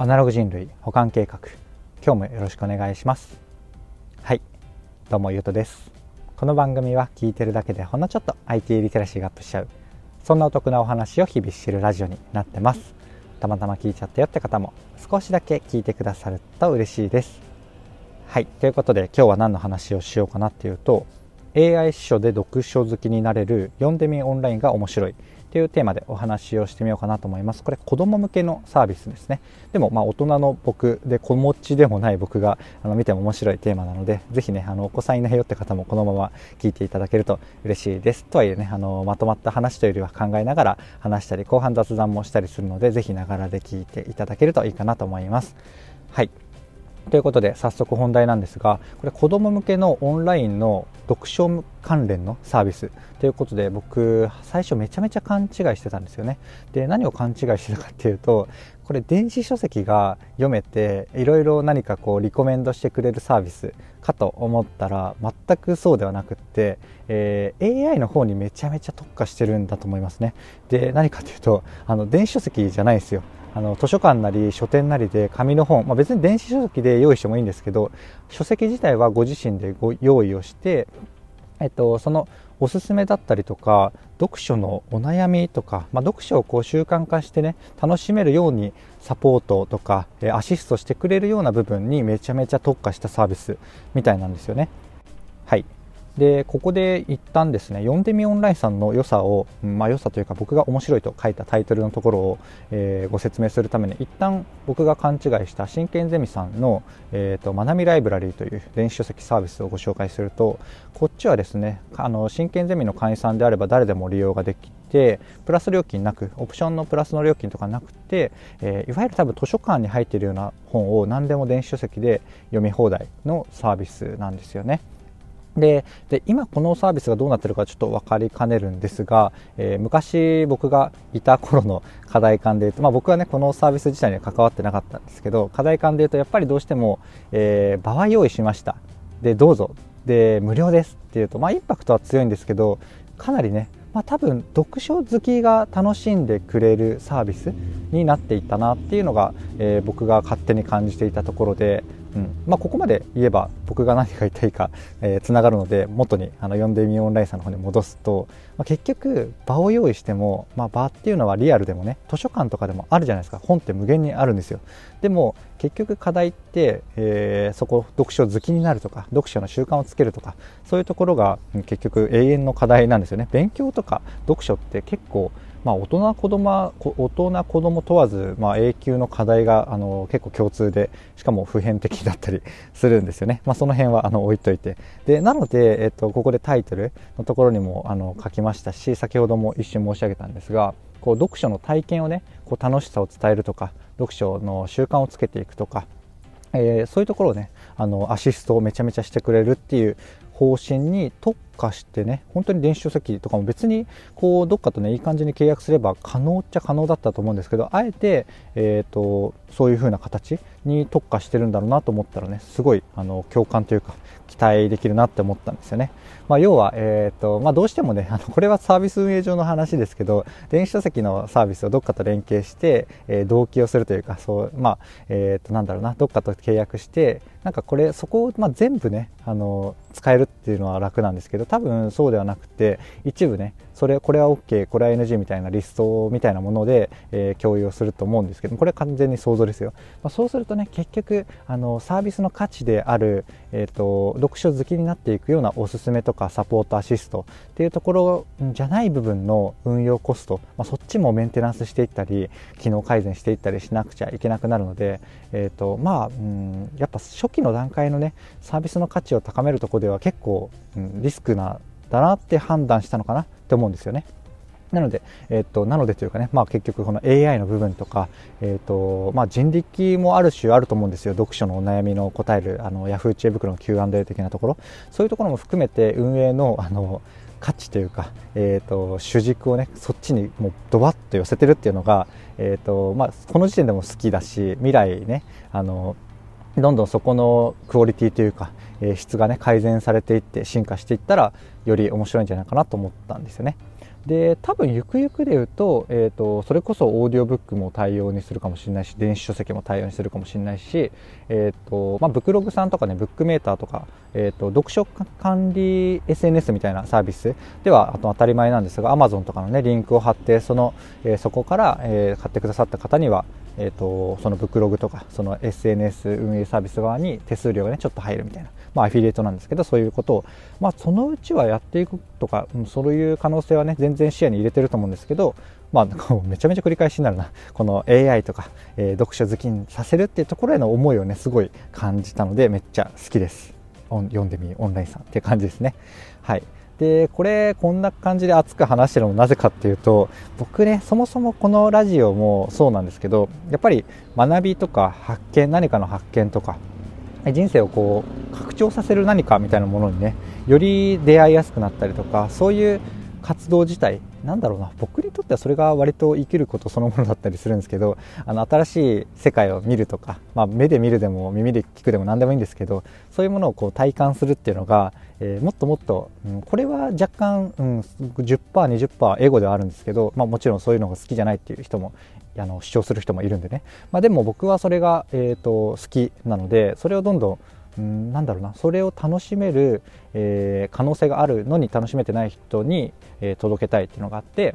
アナログ人類保管計画。今日もよろしくお願いします。はい。どうもゆうとです。この番組は聞いてるだけでほんのちょっと IT リテラシーがアップしちゃう。そんなお得なお話を日々知るラジオになってます。たまたま聞いちゃったよって方も少しだけ聞いてくださると嬉しいです。はい。ということで今日は何の話をしようかなっていうと AI 司書で読書好きになれる読んでみオンラインが面白い。というテーマでお話をしてみようかなと思います。これ子供向けのサービスですね。でもまあ大人の僕で子持ちでもない僕があの見ても面白いテーマなので、ぜひね、あのお子さんいないよって方もこのまま聞いていただけると嬉しいです。とはいえね、あのまとまった話というよりは考えながら話したり、後半雑談もしたりするので、ぜひながらで聞いていただけるといいかなと思います。はい。ということで早速本題なんですがこれ子ども向けのオンラインの読書関連のサービスということで僕最初めちゃめちゃ勘違いしてたんですよね。で何を勘違いしてたかっていうとこれ電子書籍が読めていろいろ何かこうリコメンドしてくれるサービスかと思ったら全くそうではなくって、えー、AI の方にめちゃめちゃ特化してるんだと思いますね。で何かというとあの電子書籍じゃないですよ。あの図書館なり書店なりで紙の本、まあ、別に電子書籍で用意してもいいんですけど書籍自体はご自身でご用意をして、えっと、そのおすすめだったりとか読書のお悩みとか、まあ、読書をこう習慣化してね楽しめるようにサポートとかアシストしてくれるような部分にめちゃめちゃ特化したサービスみたいなんですよね。はいでここで一旦ですね読んでみオンラインさんの良さを、まあ、良さというか僕が面白いと書いたタイトルのところを、えー、ご説明するために一旦僕が勘違いした真剣ゼミさんの、えーと、まなみライブラリーという電子書籍サービスをご紹介するとこっちはですねあの真剣ゼミの会員さんであれば誰でも利用ができてプラス料金なくオプションのプラスの料金とかなくて、えー、いわゆる多分図書館に入っているような本を何でも電子書籍で読み放題のサービスなんですよね。でで今このサービスがどうなってるかちょっと分かりかねるんですが、えー、昔僕がいた頃の課題感で言うと、まあ、僕はねこのサービス自体には関わってなかったんですけど課題感で言うとやっぱりどうしても、えー、場は用意しました。でどうぞ。で無料ですっていうと、まあ、インパクトは強いんですけどかなりねまあ、多分読書好きが楽しんでくれるサービスになっていったなっていうのが、えー、僕が勝手に感じていたところでうん。まあ、ここまで言えば僕が何が言いたいかつな、えー、がるので元にあの読んでみよオンラインさんの方に戻すと、まあ、結局場を用意しても、まあ、場っていうのはリアルでもね図書館とかでもあるじゃないですか。本って無限にあるんですよ。でも結局課題って、えー、そこ読書好きになるとか読書の習慣をつけるとかそういうところが結局永遠の課題なんですよね。勉強とか読書って結構まあ、大人子供大人子供問わず、まあ、永久の課題があの結構共通でしかも普遍的だったりするんですよね、まあ、その辺はあの置いといて。でなので、えっと、ここでタイトルのところにもあの書きましたし先ほども一瞬申し上げたんですがこう読書の体験をねこう楽しさを伝えるとか読書の習慣をつけていくとかえー、そういうところをねあのアシストをめちゃめちゃしてくれるっていう方針に特化してね本当に電子書籍とかも別にこうどっかとねいい感じに契約すれば可能っちゃ可能だったと思うんですけどあえて、えーと、そういう風な形に特化してるんだろうなと思ったらねすごいあの共感というか期待できるなって思ったんですよね。まあ、要は、えーとまあ、どうしてもねあのこれはサービス運営上の話ですけど電子書籍のサービスをどっかと連携して、えー、同期をするというかそうまあえっ、ー、となんだろうなどっかと契約してなんかこれそこを、まあ、全部ねあの使えるっていうのは楽なんですけど多分そうではなくて一部ねそれこれは OK これは NG みたいなリストみたいなもので、えー、共有をすると思うんですけどこれは完全に想像ですよ、まあ、そうするとね結局あのサービスの価値である、えーと、読書好きになっていくようなおすすめとかサポートアシストっていうところじゃない部分の運用コスト、まあ、そっちもメンテナンスしていったり機能改善していったりしなくちゃいけなくなるので、えーとまあ、うんやっぱ初期の段階のねサービスの価値を高めるところでは結構、うん、リスクなだなって判断したのかなって思うんですよね。なので、えっ、と、なのでというかね、まあ結局この AI の部分とか、えっ、と、まあ人力もある種あると思うんですよ。読書のお悩みの答える、あの、Yahoo 知恵袋の Q&A 的なところ。そういうところも含めて運営の、あの、価値というか、えーと、主軸をねそっちにもうドバッと寄せてるっていうのが、えーとまあ、この時点でも好きだし未来ねあのどんどんそこのクオリティというか、えー、質がね改善されていって進化していったらより面白いんじゃないかなと思ったんですよね。で多分ゆくゆくで言うと,、えーと、それこそオーディオブックも対応にするかもしれないし電子書籍も対応にするかもしれないし、えーとまあ、ブクログさんとかねブックメーターとか、えーと、読書管理 SNS みたいなサービスではあと当たり前なんですが Amazon とかの、ね、リンクを貼ってその、えー、そこから、えー、買ってくださった方にはえーと、そのブクログとかその SNS 運営サービス側に手数料がねちょっと入るみたいな、まあ、アフィリエイトなんですけどそういうことを、まあ、そのうちはやっていくとか、うん、そういう可能性はね全然視野に入れてると思うんですけど、まあ、めちゃめちゃ繰り返しになるな。この AI とか、えー、読書好きにさせるっていうところへの思いをねすごい感じたのでめっちゃ好きです。読んでみオンラインさんっていう感じですね。はい。でこれこんな感じで熱く話してるのもなぜかっていうと僕ねそもそもこのラジオもそうなんですけどやっぱり学びとか発見何かの発見とか人生をこう拡張させる何かみたいなものにねより出会いやすくなったりとかそういう活動自体なんだろうな僕にとってはそれが割と生きることそのものだったりするんですけどあの新しい世界を見るとか、まあ、目で見るでも耳で聞くでも何でもいいんですけどそういうものをこう体感するっていうのが、えー、もっともっと、うん、これは若干、うん、10%20% エゴではあるんですけど、まあ、もちろんそういうのが好きじゃないっていう人もあの主張する人もいるんでね、まあ、でも僕はそれが、えーと好きなのでそれをどんどんんなんだろうなそれを楽しめる、えー、可能性があるのに楽しめてない人に、えー、届けたいっていうのがあって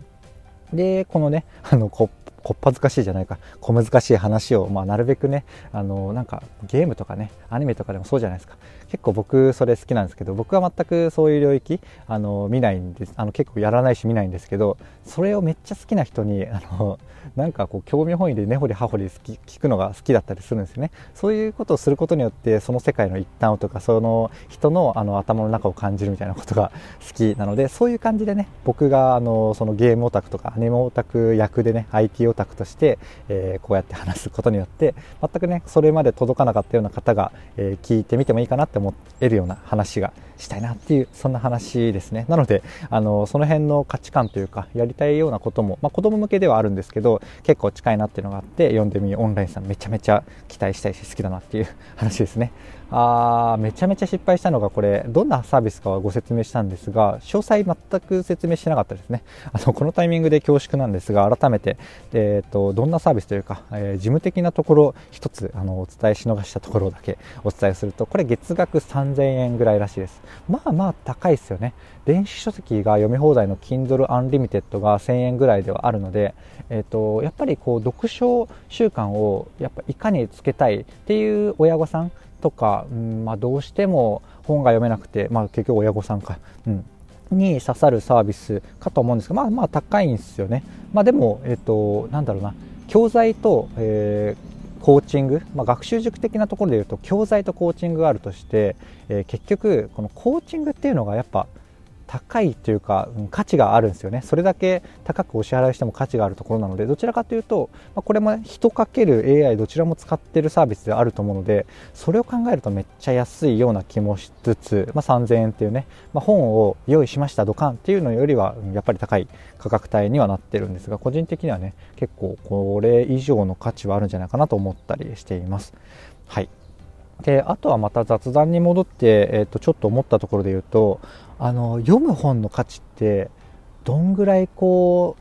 でこのねあのここっぱずかしいじゃないか小難しい話を、まあ、なるべくねあのなんかゲームとかねアニメとかでもそうじゃないですか。結構僕それ好きなんですけど僕は全くそういう領域あの見ないんです。あの結構やらないし見ないんですけどそれをめっちゃ好きな人にあのなんかこう興味本位で根掘り葉掘り好き聞くのが好きだったりするんですよね。そういうことをすることによってその世界の一端をとかその人のあの頭の中を感じるみたいなことが好きなのでそういう感じでね僕があのそのゲームオタクとかアニメオタク役でね IT オオタクとして、えー、こうやって話すことによって全くねそれまで届かなかったような方が、えー、聞いてみてもいいかなって思えるような話がしたいなっていうそんな話ですね。なのであのその辺の価値観というかやりたいようなことも、まあ、子供向けではあるんですけど結構近いなっていうのがあって読んでみオンラインさんめちゃめちゃ期待したいし好きだなっていう話ですね。あめちゃめちゃ失敗したのがこれどんなサービスかはご説明したんですが詳細全く説明してなかったですね。あのこのタイミングで恐縮なんですが改めて、えーと、どんなサービスというか、えー、事務的なところ一つあのお伝えし逃したところだけお伝えするとこれ月額3000円ぐらいらしいです。まあまあ高いですよね。電子書籍が読み放題の Kindle Unlimited が1000円ぐらいではあるので、えーと、やっぱりこう読書習慣をやっぱいかにつけたいっていう親御さんとか、うんまあ、どうしても本が読めなくて、まあ、結局親御さんか、うん、に刺さるサービスかと思うんですけど、まあまあ高いんですよね。まあでも、えっ、と、なんだろうな、教材と、えー、コーチング、まあ、学習塾的なところでいうと教材とコーチングがあるとして、えー、結局このコーチングっていうのがやっぱ高いというか、うん、価値があるんですよね。それだけ高くお支払いしても価値があるところなのでどちらかというと、まあ、これも人かける AI どちらも使ってるサービスであると思うのでそれを考えるとめっちゃ安いような気もしつつ、まあ、3000円っていうね、まあ、本を用意しましたドカンっていうのよりはやっぱり高い価格帯にはなってるんですが個人的にはね結構これ以上の価値はあるんじゃないかなと思ったりしています。はい。であとはまた雑談に戻って、えー、とちょっと思ったところで言うとあの読む本の価値ってどんぐらいこ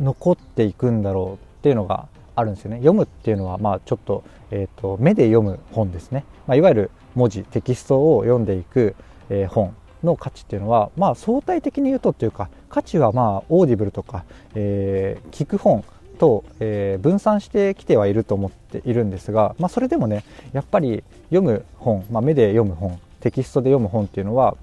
う残っていくんだろうっていうのがあるんですよね。読むっていうのはまあちょっと,、えーと、目で読む本ですね、まあ、いわゆる文字テキストを読んでいく、えー、本の価値っていうのはまあ相対的に言うとっていうか価値はまあ Audible とか、えー、聞く本と、えー、分散してきてはいると思っているんですが、まあ、それでもねやっぱり読む本、まあ、目で読む本テキストで読む本っていうのは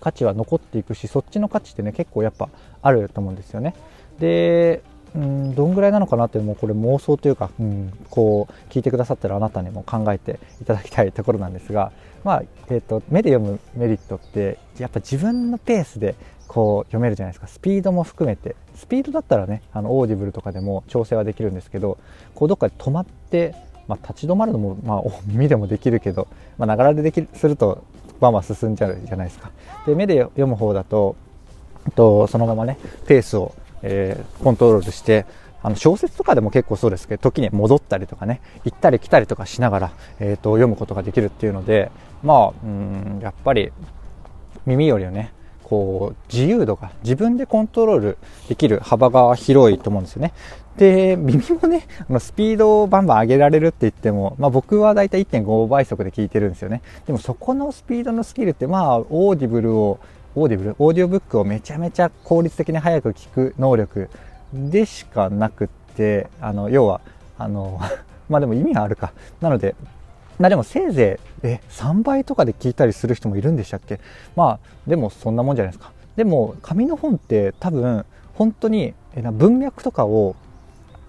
価値は残っていくしそっちの価値ってね結構やっぱあると思うんですよね。でうんどんぐらいなのかなっていうこれ妄想というか、うん、こう聞いてくださってるあなたにも考えていただきたいところなんですが、まあえーと、目で読むメリットってやっぱ自分のペースでこう読めるじゃないですかスピードも含めてスピードだったらねあの Audible とかでも調整はできるんですけどこうどっかで止まって、まあ、立ち止まるのも、まあ、耳でもできるけどながらでできるするとまあまあ進んじゃうじゃないですかで目で読む方だととそのままねペースを、えー、コントロールしてあの小説とかでも結構そうですけど時に戻ったりとかね行ったり来たりとかしながら、えーと、読むことができるっていうのでまあうんやっぱり耳よりはねこう自由度が自分でコントロールできる幅が広いと思うんですよね。で、耳もね、あのスピードをバンバン上げられるって言っても、まあ僕はだいたい1.5倍速で聞いてるんですよね。でもそこのスピードのスキルって、まあ、 Audible を、Audible オーディオブックをめちゃめちゃ効率的に早く聞く能力でしかなくって、あの、要は、あの、まあでも意味があるか。なので、まあでもせいぜい、え、3倍とかで聞いたりする人もいるんでしたっけ？まあ、でもそんなもんじゃないですか。でも、紙の本って多分、本当に文脈とかを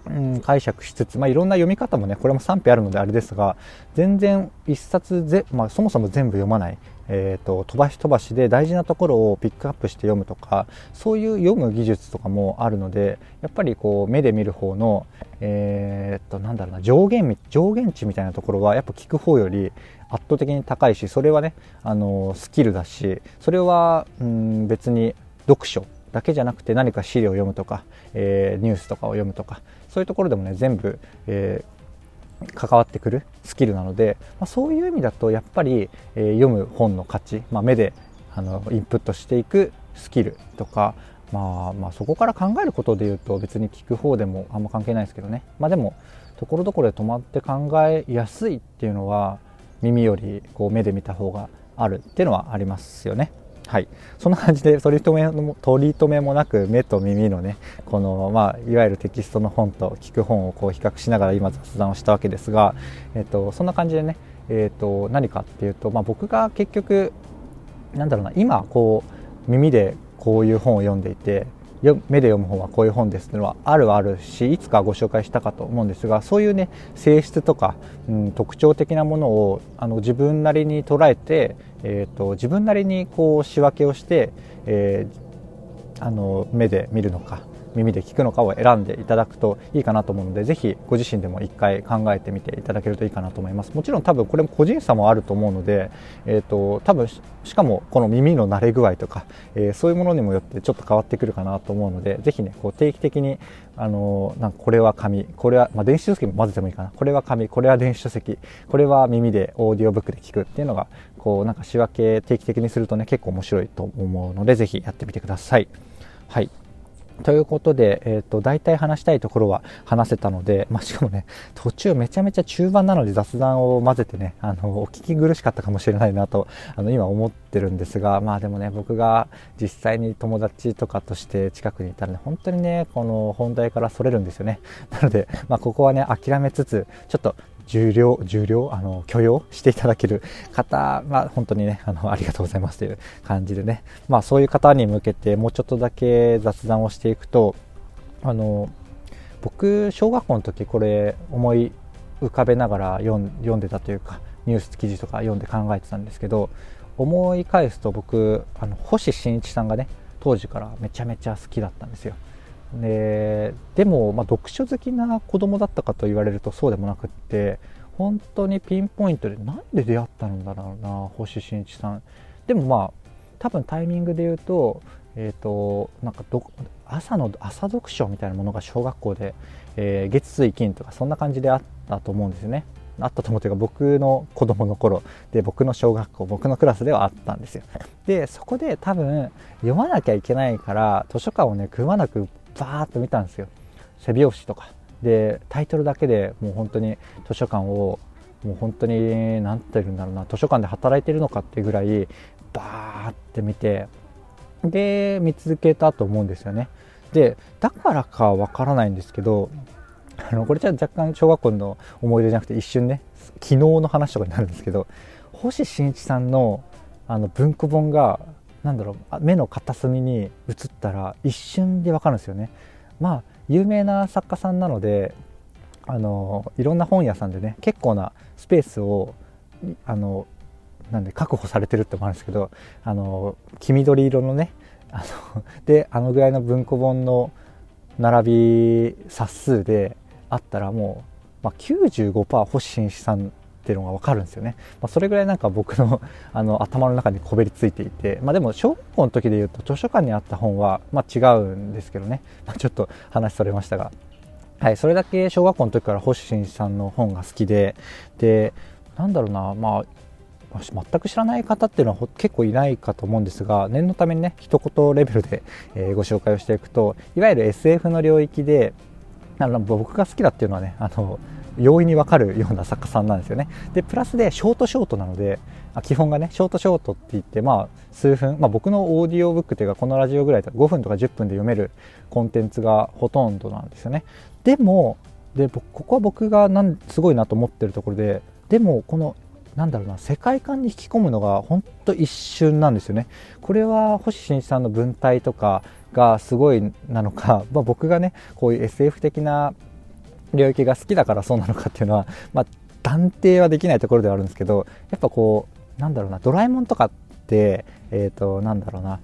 うん、解釈しつつ、まあ、いろんな読み方もねこれも賛否あるのであれですが全然一冊ぜ、まあ、そもそも全部読まない、えーと、飛ばし飛ばしで大事なところをピックアップして読むとかそういう読む技術とかもあるのでやっぱりこう目で見る方の、えーと、なんだろうな上限上限値みたいなところはやっぱ聞く方より圧倒的に高いしそれはねあのスキルだしそれは、うん、別に読書だけじゃなくて何か資料を読むとか、えー、ニュースとかを読むとかそういうところでもね全部、えー、関わってくるスキルなので、まあ、そういう意味だとやっぱり、えー、読む本の価値、まあ、目であのインプットしていくスキルとか、まあ、まあそこから考えることでいうと別に聞く方でもあんま関係ないですけどね、まあ、でもところどころで止まって考えやすいっていうのは耳よりこう目で見た方があるっていうのはありますよね。はい、そんな感じで取り留めも取り留めもなく目と耳のねこの、まあ、いわゆるテキストの本と聞く本をこう比較しながら今雑談をしたわけですが、えっと、そんな感じでね、えっと、何かっていうと、まあ、僕が結局なんだろうな今こう耳でこういう本を読んでいて目で読む本はこういう本ですっていうのはあるあるしいつかご紹介したかと思うんですがそういうね性質とか、うん、特徴的なものをあの自分なりに捉えて、えーと、自分なりにこう仕分けをして、えー、あの目で見るのか耳で聞くのかを選んでいただくといいかなと思うのでぜひご自身でも一回考えてみていただけるといいかなと思います。もちろん多分これも個人差もあると思うので、えーと、多分しかもこの耳の慣れ具合とか、えー、そういうものにもよってちょっと変わってくるかなと思うのでぜひねこう定期的にあのなんかこれは紙これは、まあ、電子書籍も混ぜてもいいかな。これは紙これは電子書籍これは耳でオーディオブックで聞くっていうのがこうなんか仕分け定期的にするとね結構面白いと思うのでぜひやってみてください。はいということで、えーと、大体話したいところは話せたので、まあ、しかもね途中めちゃめちゃ中盤なので雑談を混ぜてねあのお聞き苦しかったかもしれないなとあの今思ってるんですがまあでもね僕が実際に友達とかとして近くにいたらね本当にねこの本題からそれるんですよねなので、まあ、ここはね諦めつつちょっと重量、重量、あの、許容していただける方は、本当にね、あの、ありがとうございますという感じでね、まあそういう方に向けてもうちょっとだけ雑談をしていくと、あの、僕、小学校の時これ思い浮かべながら読んでたというか、ニュース記事とか読んで考えてたんですけど、思い返すと僕、あの、星新一さんがね、当時からめちゃめちゃ好きだったんですよ。ででも、まあ、読書好きな子供だったかと言われるとそうでもなくって本当にピンポイントで何で出会ったんだろうな星新一さん。でもまあ多分タイミングで言うと,、えーと、なんか朝の朝読書みたいなものが小学校で、えー、月水金とかそんな感じであったと思うんですよね。あったと思うというか僕の子供の頃で僕の小学校僕のクラスではあったんですよ。でそこで多分読まなきゃいけないから図書館をねくまなくバーッと見たんですよ。背拍子とか。でタイトルだけでもう本当に図書館をもう本当に何て言うんだろうな図書館で働いてるのかっていうぐらいバーって見てで見続けたと思うんですよね。でだからかわからないんですけどあのこれじゃ若干小学校の思い出じゃなくて一瞬ね昨日の話とかになるんですけど星新一さんのあの文庫本がなんだろう目の片隅に映ったら一瞬でわかるんですよね。まあ有名な作家さんなのであのいろんな本屋さんでね結構なスペースをあのなんで確保されてるってもあるんですけどあの黄緑色のねあのであのぐらいの文庫本の並び冊数であったらもう、まあ、95%星新さんっていうのが分かるんですよね、まあ、それぐらいなんか僕の あの頭の中にこびりついていて、まあ、でも小学校の時でいうと図書館にあった本は、まあ、違うんですけどね、まあ、ちょっと話それましたが、はい、それだけ小学校の時から星新さんの本が好きででなんだろうなまあ全く知らない方っていうのは結構いないかと思うんですが念のためにね一言レベルで、えご紹介をしていくといわゆる SF の領域であ僕が好きだっていうのはねあの容易にわかるような作家さんなんですよね。でプラスでショートショートなので基本がねショートショートって言ってまあ数分、まあ、僕のオーディオブックというかこのラジオぐらいだと5分とか10分で読めるコンテンツがほとんどなんですよね。でもでここは僕がなんすごいなと思ってるところででもこのなんだろうな世界観に引き込むのが本当一瞬なんですよね。これは星新一さんの文体とかがすごいなのか、まあ、僕がねこういう SF 的な領域が好きだからそうなのかっていうのは、まあ、断定はできないところではあるんですけどやっぱこうなんだろうなドラえもんとかってえっ、ー、となんだろうな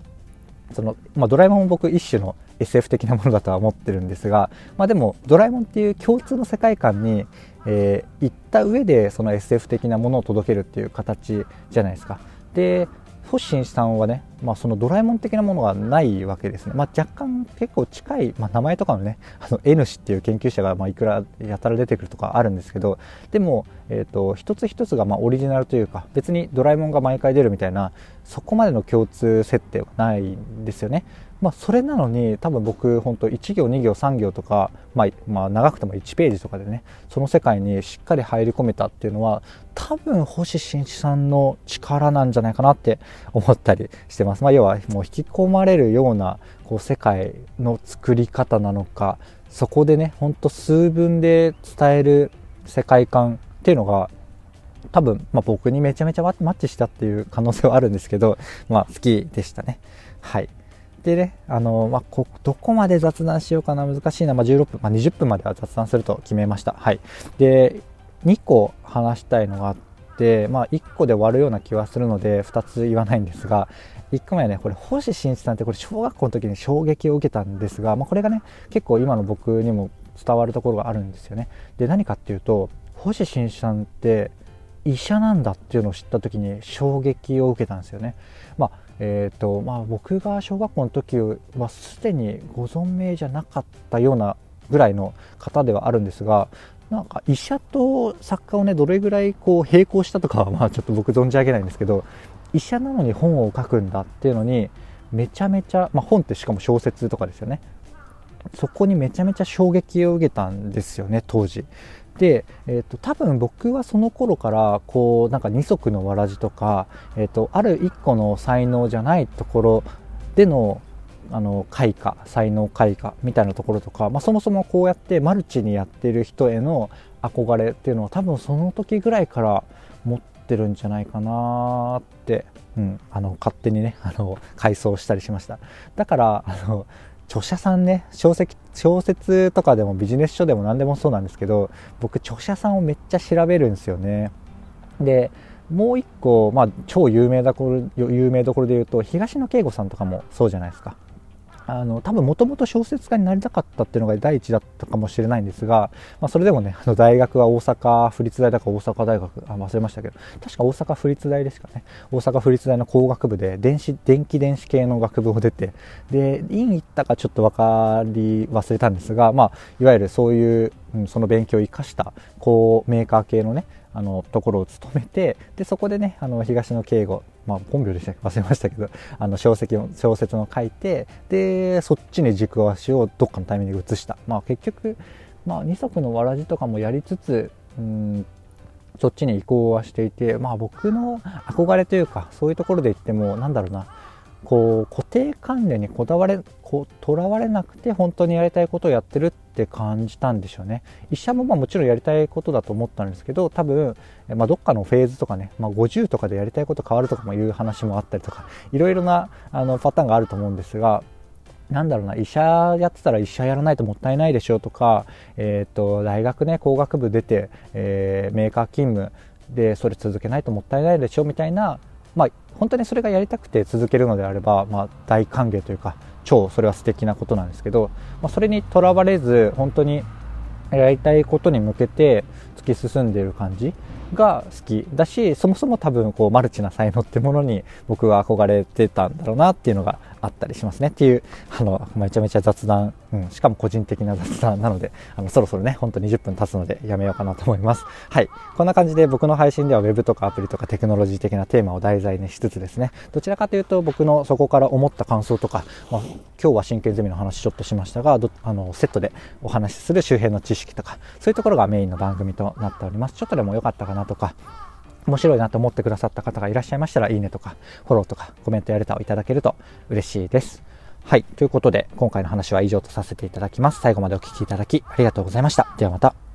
その、まあ、ドラえもんも僕一種の SF 的なものだとは思ってるんですが、まあ、でもドラえもんっていう共通の世界観に、えー、行った上でその SF 的なものを届けるっていう形じゃないですか。で星新一さんはね、まあ、そのドラえもん的なものがないわけですね、まあ、若干結構近い、まあ、名前とかのねあの N 氏っていう研究者がまいくらやたら出てくるとかあるんですけどでも、えーと、一つ一つがまオリジナルというか別にドラえもんが毎回出るみたいなそこまでの共通設定はないんですよね。まあ、それなのに多分僕本当1行2行3行とか、まあ、まあ長くても1ページとかでねその世界にしっかり入り込めたっていうのは多分星新一さんの力なんじゃないかなって思ったりしてます、まあ、要はもう引き込まれるようなこう世界の作り方なのかそこでねほんと数分で伝える世界観っていうのが多分、まあ、僕にめちゃめちゃマッチしたっていう可能性はあるんですけど、まあ、好きでしたね。はい。でね、あの、まあ、こ、どこまで雑談しようかな、難しいな、まあ、16分、まあ、20分までは雑談すると決めました。はい。で、2個話したいのがあって、まあ、1個で終わるような気はするので、2つ言わないんですが、1個目はね、これ、星新一さんってこれ、小学校の時に衝撃を受けたんですが、まあ、これがね、結構今の僕にも伝わるところがあるんですよね。で、何かっていうと、星新一さんって、医者なんだっていうのを知った時に衝撃を受けたんですよね。まあえーとまあ、僕が小学校の時はすでにご存命じゃなかったようなぐらいの方ではあるんですがなんか医者と作家をねどれぐらいこう並行したとかは まあちょっと僕存じ上げないんですけど医者なのに本を書くんだっていうのにめちゃめちゃ、まあ、本ってしかも小説とかですよね。そこにめちゃめちゃ衝撃を受けたんですよね当時。で、えーと、多分僕はその頃からこうなんか二足のわらじとか、えーと、ある一個の才能じゃないところでのあの開花才能開花みたいなところとか、まあ、そもそもこうやってマルチにやってる人への憧れっていうのは多分その時ぐらいから持ってるんじゃないかなって、うん、あの勝手にねあの回想したりしました。だからあの著者さんね小説小説とかでもビジネス書でも何でもそうなんですけど僕著者さんをめっちゃ調べるんですよね。でもう一個、まあ、超有名どころ有名どころで言うと東野圭吾さんとかもそうじゃないですか。あの多分もともと小説家になりたかったっていうのが第一だったかもしれないんですが、まあ、それでもねあの大学は大阪府立大だか大阪大学あ忘れましたけど確か大阪府立大ですかね大阪府立大の工学部で電子電気電子系の学部を出てで院行ったかちょっと分かり忘れたんですが、まあ、いわゆるそういう、うん、その勉強を生かしたこうメーカー系のねあのところを務めてでそこでねあの東野圭吾まあ、本名でした忘れましたけど あの小説小説を書いてでそっちに軸足をどっかのタイミングで移した、まあ、結局、まあ、二足のわらじとかもやりつつうんそっちに移行はしていて、まあ、僕の憧れというかそういうところで言ってもなんだろうな。こう固定観念にこだわれとらわれなくて本当にやりたいことをやってるって感じたんでしょうね。医者もまあもちろんやりたいことだと思ったんですけど多分、まあ、どっかのフェーズとかね、まあ、50とかでやりたいこと変わるとかもいう話もあったりとかいろいろなあのパターンがあると思うんですがなんだろうな医者やってたら医者やらないともったいないでしょうとか、えーと、大学ね工学部出て、えー、メーカー勤務でそれ続けないともったいないでしょうみたいなまあ、本当にそれがやりたくて続けるのであれば、まあ、大歓迎というか超それは素敵なことなんですけど、まあ、それにとらわれず本当にやりたいことに向けて突き進んでいる感じが好きだしそもそも多分こうマルチな才能ってものに僕は憧れてたんだろうなっていうのがあったりしますねっていう、あの、めちゃめちゃ雑談、うん、しかも個人的な雑談なので、あの、そろそろね、ほんと20分経つのでやめようかなと思います。はい。こんな感じで僕の配信では Web とかアプリとかテクノロジー的なテーマを題材にしつつですね、どちらかというと僕のそこから思った感想とか、まあ、今日は真剣ゼミの話ちょっとしましたが、あの、セットでお話しする周辺の知識とか、そういうところがメインの番組となっております。ちょっとでも良かったかなとか、面白いなと思ってくださった方がいらっしゃいましたら、いいねとか、フォローとか、コメントやレターをいただけると嬉しいです。はい。ということで、今回の話は以上とさせていただきます。最後までお聴きいただきありがとうございました。ではまた。